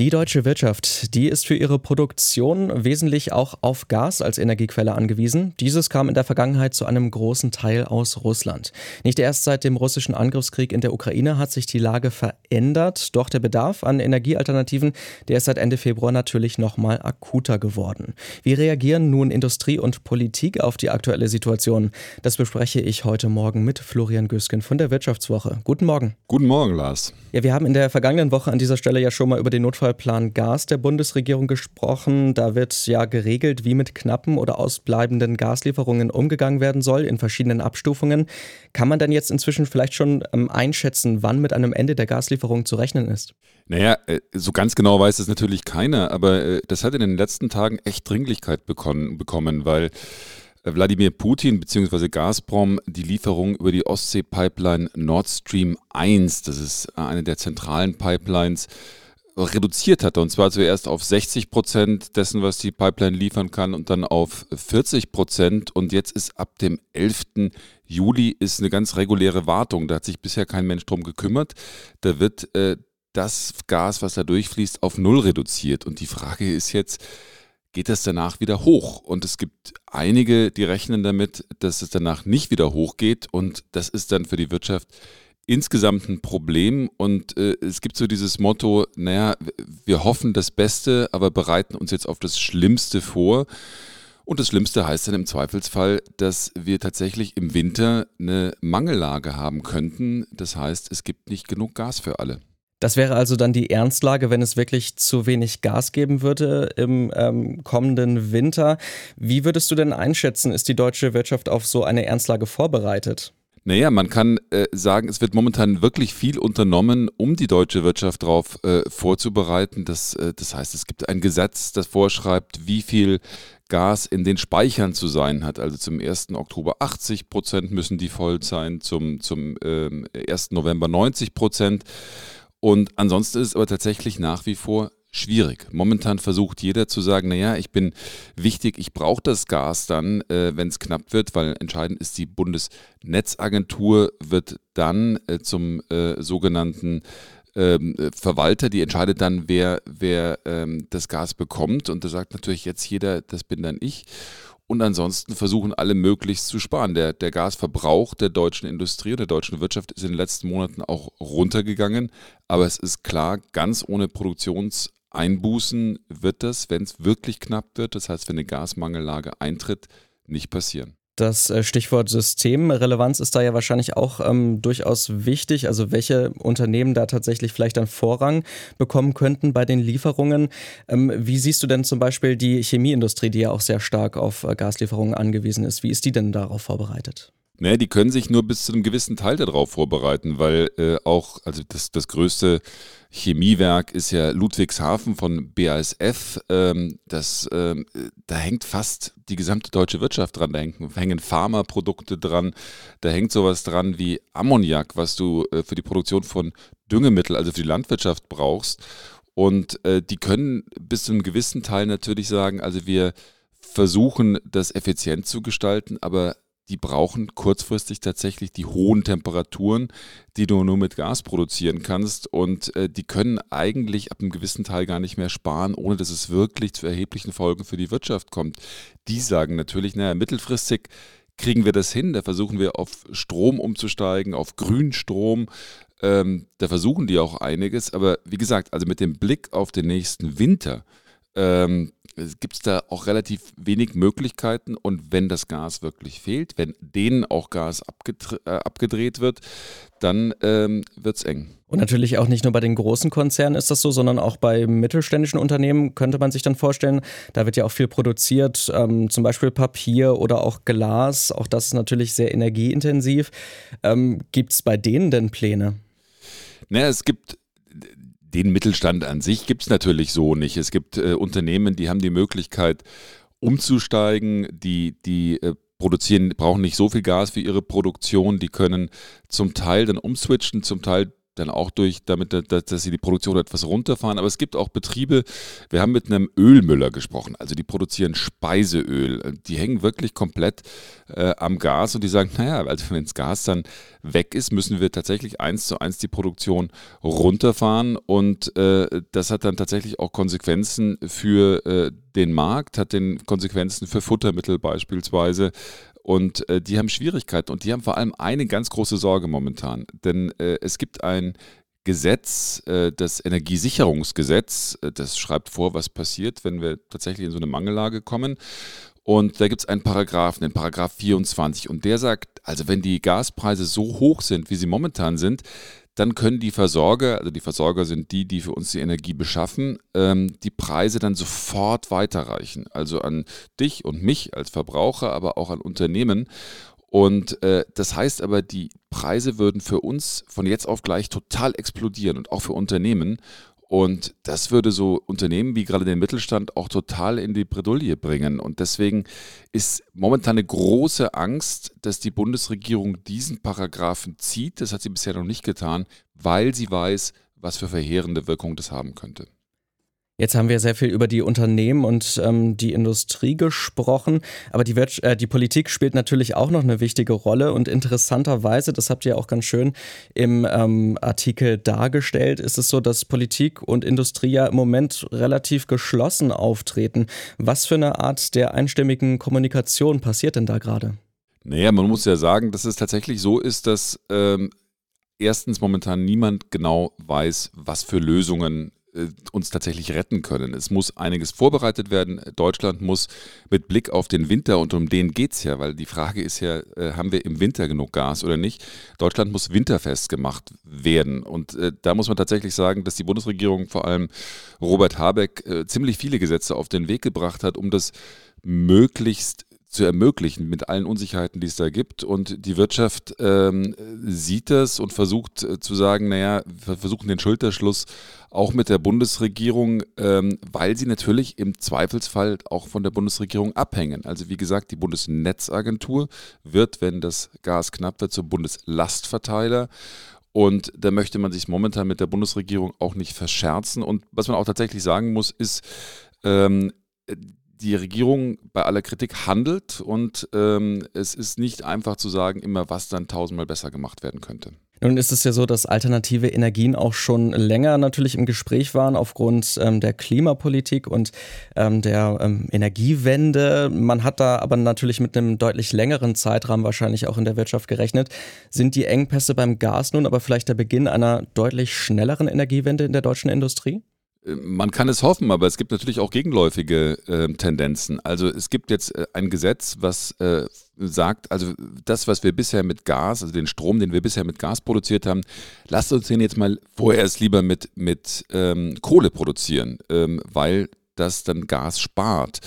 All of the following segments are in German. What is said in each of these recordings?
Die deutsche Wirtschaft, die ist für ihre Produktion wesentlich auch auf Gas als Energiequelle angewiesen. Dieses kam in der Vergangenheit zu einem großen Teil aus Russland. Nicht erst seit dem russischen Angriffskrieg in der Ukraine hat sich die Lage verändert, doch der Bedarf an Energiealternativen, der ist seit Ende Februar natürlich noch mal akuter geworden. Wie reagieren nun Industrie und Politik auf die aktuelle Situation? Das bespreche ich heute Morgen mit Florian Güsken von der Wirtschaftswoche. Guten Morgen. Guten Morgen, Lars. Ja, wir haben in der vergangenen Woche an dieser Stelle ja schon mal über den Notfall Notfallplan Gas der Bundesregierung gesprochen. Da wird ja geregelt, wie mit knappen oder ausbleibenden Gaslieferungen umgegangen werden soll in verschiedenen Abstufungen. Kann man denn jetzt inzwischen vielleicht schon ähm, einschätzen, wann mit einem Ende der Gaslieferung zu rechnen ist? Naja, äh, so ganz genau weiß es natürlich keiner, aber äh, das hat in den letzten Tagen echt Dringlichkeit bekommen, weil Wladimir Putin bzw. Gazprom die Lieferung über die Ostsee-Pipeline Nord Stream 1, das ist eine der zentralen Pipelines, reduziert hatte. Und zwar zuerst auf 60 Prozent dessen, was die Pipeline liefern kann und dann auf 40 Prozent. Und jetzt ist ab dem 11. Juli ist eine ganz reguläre Wartung. Da hat sich bisher kein Mensch drum gekümmert. Da wird äh, das Gas, was da durchfließt, auf Null reduziert. Und die Frage ist jetzt, geht das danach wieder hoch? Und es gibt einige, die rechnen damit, dass es danach nicht wieder hochgeht. Und das ist dann für die Wirtschaft insgesamt ein Problem und äh, es gibt so dieses Motto, naja, wir hoffen das Beste, aber bereiten uns jetzt auf das Schlimmste vor. Und das Schlimmste heißt dann im Zweifelsfall, dass wir tatsächlich im Winter eine Mangellage haben könnten. Das heißt, es gibt nicht genug Gas für alle. Das wäre also dann die Ernstlage, wenn es wirklich zu wenig Gas geben würde im ähm, kommenden Winter. Wie würdest du denn einschätzen, ist die deutsche Wirtschaft auf so eine Ernstlage vorbereitet? Naja, man kann äh, sagen, es wird momentan wirklich viel unternommen, um die deutsche Wirtschaft darauf äh, vorzubereiten. Das, äh, das heißt, es gibt ein Gesetz, das vorschreibt, wie viel Gas in den Speichern zu sein hat. Also zum 1. Oktober 80 Prozent müssen die voll sein, zum, zum ähm, 1. November 90 Prozent. Und ansonsten ist es aber tatsächlich nach wie vor schwierig. Momentan versucht jeder zu sagen, naja, ich bin wichtig, ich brauche das Gas dann, äh, wenn es knapp wird, weil entscheidend ist, die Bundesnetzagentur wird dann äh, zum äh, sogenannten ähm, Verwalter, die entscheidet dann, wer, wer ähm, das Gas bekommt. Und da sagt natürlich jetzt jeder, das bin dann ich. Und ansonsten versuchen alle möglichst zu sparen. Der, der Gasverbrauch der deutschen Industrie und der deutschen Wirtschaft ist in den letzten Monaten auch runtergegangen. Aber es ist klar, ganz ohne Produktions- Einbußen wird das, wenn es wirklich knapp wird, das heißt, wenn eine Gasmangellage eintritt, nicht passieren. Das äh, Stichwort Systemrelevanz ist da ja wahrscheinlich auch ähm, durchaus wichtig. Also welche Unternehmen da tatsächlich vielleicht dann Vorrang bekommen könnten bei den Lieferungen. Ähm, wie siehst du denn zum Beispiel die Chemieindustrie, die ja auch sehr stark auf äh, Gaslieferungen angewiesen ist? Wie ist die denn darauf vorbereitet? Naja, die können sich nur bis zu einem gewissen Teil darauf vorbereiten, weil äh, auch, also das, das größte Chemiewerk ist ja Ludwigshafen von BASF. Ähm, das, ähm, da hängt fast die gesamte deutsche Wirtschaft dran. Da hängen, hängen Pharmaprodukte dran. Da hängt sowas dran wie Ammoniak, was du äh, für die Produktion von Düngemittel, also für die Landwirtschaft brauchst. Und äh, die können bis zu einem gewissen Teil natürlich sagen, also wir versuchen, das effizient zu gestalten, aber die brauchen kurzfristig tatsächlich die hohen Temperaturen, die du nur mit Gas produzieren kannst. Und äh, die können eigentlich ab einem gewissen Teil gar nicht mehr sparen, ohne dass es wirklich zu erheblichen Folgen für die Wirtschaft kommt. Die sagen natürlich, naja, mittelfristig kriegen wir das hin. Da versuchen wir auf Strom umzusteigen, auf Grünstrom. Ähm, da versuchen die auch einiges. Aber wie gesagt, also mit dem Blick auf den nächsten Winter, ähm, gibt es da auch relativ wenig Möglichkeiten. Und wenn das Gas wirklich fehlt, wenn denen auch Gas äh, abgedreht wird, dann ähm, wird es eng. Und natürlich auch nicht nur bei den großen Konzernen ist das so, sondern auch bei mittelständischen Unternehmen könnte man sich dann vorstellen, da wird ja auch viel produziert, ähm, zum Beispiel Papier oder auch Glas. Auch das ist natürlich sehr energieintensiv. Ähm, gibt es bei denen denn Pläne? Naja, es gibt den Mittelstand an sich gibt es natürlich so nicht. Es gibt äh, Unternehmen, die haben die Möglichkeit umzusteigen, die, die äh, produzieren, brauchen nicht so viel Gas für ihre Produktion, die können zum Teil dann umswitchen, zum Teil dann auch durch, damit, dass sie die Produktion etwas runterfahren. Aber es gibt auch Betriebe, wir haben mit einem Ölmüller gesprochen, also die produzieren Speiseöl. Die hängen wirklich komplett äh, am Gas und die sagen, naja, also wenn das Gas dann weg ist, müssen wir tatsächlich eins zu eins die Produktion runterfahren. Und äh, das hat dann tatsächlich auch Konsequenzen für äh, den Markt, hat den Konsequenzen für Futtermittel beispielsweise. Und äh, die haben Schwierigkeiten und die haben vor allem eine ganz große Sorge momentan. Denn äh, es gibt ein Gesetz, äh, das Energiesicherungsgesetz, äh, das schreibt vor, was passiert, wenn wir tatsächlich in so eine Mangellage kommen. Und da gibt es einen Paragraphen, den Paragraph 24. Und der sagt, also wenn die Gaspreise so hoch sind, wie sie momentan sind, dann können die Versorger, also die Versorger sind die, die für uns die Energie beschaffen, ähm, die Preise dann sofort weiterreichen. Also an dich und mich als Verbraucher, aber auch an Unternehmen. Und äh, das heißt aber, die Preise würden für uns von jetzt auf gleich total explodieren und auch für Unternehmen. Und das würde so Unternehmen wie gerade den Mittelstand auch total in die Bredouille bringen. Und deswegen ist momentan eine große Angst, dass die Bundesregierung diesen Paragraphen zieht. Das hat sie bisher noch nicht getan, weil sie weiß, was für verheerende Wirkung das haben könnte. Jetzt haben wir sehr viel über die Unternehmen und ähm, die Industrie gesprochen, aber die, äh, die Politik spielt natürlich auch noch eine wichtige Rolle und interessanterweise, das habt ihr auch ganz schön im ähm, Artikel dargestellt, ist es so, dass Politik und Industrie ja im Moment relativ geschlossen auftreten. Was für eine Art der einstimmigen Kommunikation passiert denn da gerade? Naja, man muss ja sagen, dass es tatsächlich so ist, dass ähm, erstens momentan niemand genau weiß, was für Lösungen uns tatsächlich retten können. Es muss einiges vorbereitet werden. Deutschland muss mit Blick auf den Winter, und um den geht es ja, weil die Frage ist ja, äh, haben wir im Winter genug Gas oder nicht? Deutschland muss winterfest gemacht werden. Und äh, da muss man tatsächlich sagen, dass die Bundesregierung, vor allem Robert Habeck, äh, ziemlich viele Gesetze auf den Weg gebracht hat, um das möglichst zu ermöglichen mit allen Unsicherheiten, die es da gibt. Und die Wirtschaft ähm, sieht das und versucht äh, zu sagen, naja, wir versuchen den Schulterschluss auch mit der Bundesregierung, ähm, weil sie natürlich im Zweifelsfall auch von der Bundesregierung abhängen. Also wie gesagt, die Bundesnetzagentur wird, wenn das Gas knapp wird, zum Bundeslastverteiler. Und da möchte man sich momentan mit der Bundesregierung auch nicht verscherzen. Und was man auch tatsächlich sagen muss, ist, ähm, die Regierung bei aller Kritik handelt und ähm, es ist nicht einfach zu sagen, immer was dann tausendmal besser gemacht werden könnte. Nun ist es ja so, dass alternative Energien auch schon länger natürlich im Gespräch waren aufgrund ähm, der Klimapolitik und ähm, der ähm, Energiewende. Man hat da aber natürlich mit einem deutlich längeren Zeitrahmen wahrscheinlich auch in der Wirtschaft gerechnet. Sind die Engpässe beim Gas nun aber vielleicht der Beginn einer deutlich schnelleren Energiewende in der deutschen Industrie? Äh, man kann es hoffen, aber es gibt natürlich auch gegenläufige äh, Tendenzen. Also es gibt jetzt äh, ein Gesetz, was äh, sagt, also das, was wir bisher mit Gas, also den Strom, den wir bisher mit Gas produziert haben, lasst uns den jetzt mal vorerst lieber mit, mit ähm, Kohle produzieren, ähm, weil das dann Gas spart.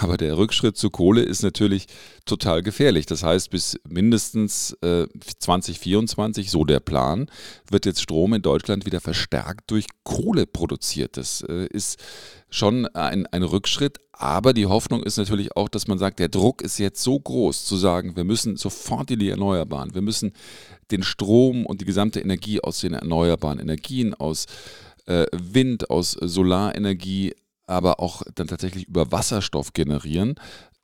Aber der Rückschritt zu Kohle ist natürlich total gefährlich. Das heißt, bis mindestens äh, 2024, so der Plan, wird jetzt Strom in Deutschland wieder verstärkt durch Kohle produziert. Das äh, ist schon ein, ein Rückschritt, aber die Hoffnung ist natürlich auch, dass man sagt, der Druck ist jetzt so groß zu sagen, wir müssen sofort in die Erneuerbaren, wir müssen den Strom und die gesamte Energie aus den erneuerbaren Energien, aus äh, Wind, aus Solarenergie aber auch dann tatsächlich über Wasserstoff generieren,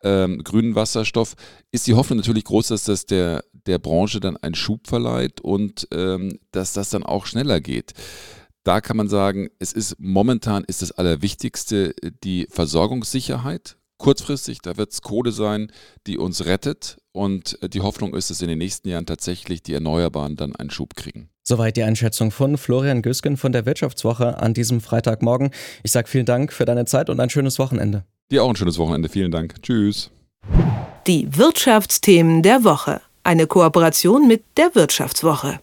ähm, grünen Wasserstoff, ist die Hoffnung natürlich groß, dass das der, der Branche dann einen Schub verleiht und ähm, dass das dann auch schneller geht. Da kann man sagen, es ist momentan ist das Allerwichtigste die Versorgungssicherheit. Kurzfristig, da wird es Kohle sein, die uns rettet. Und die Hoffnung ist, dass in den nächsten Jahren tatsächlich die Erneuerbaren dann einen Schub kriegen. Soweit die Einschätzung von Florian Gösgen von der Wirtschaftswoche an diesem Freitagmorgen. Ich sage vielen Dank für deine Zeit und ein schönes Wochenende. Dir auch ein schönes Wochenende. Vielen Dank. Tschüss. Die Wirtschaftsthemen der Woche. Eine Kooperation mit der Wirtschaftswoche.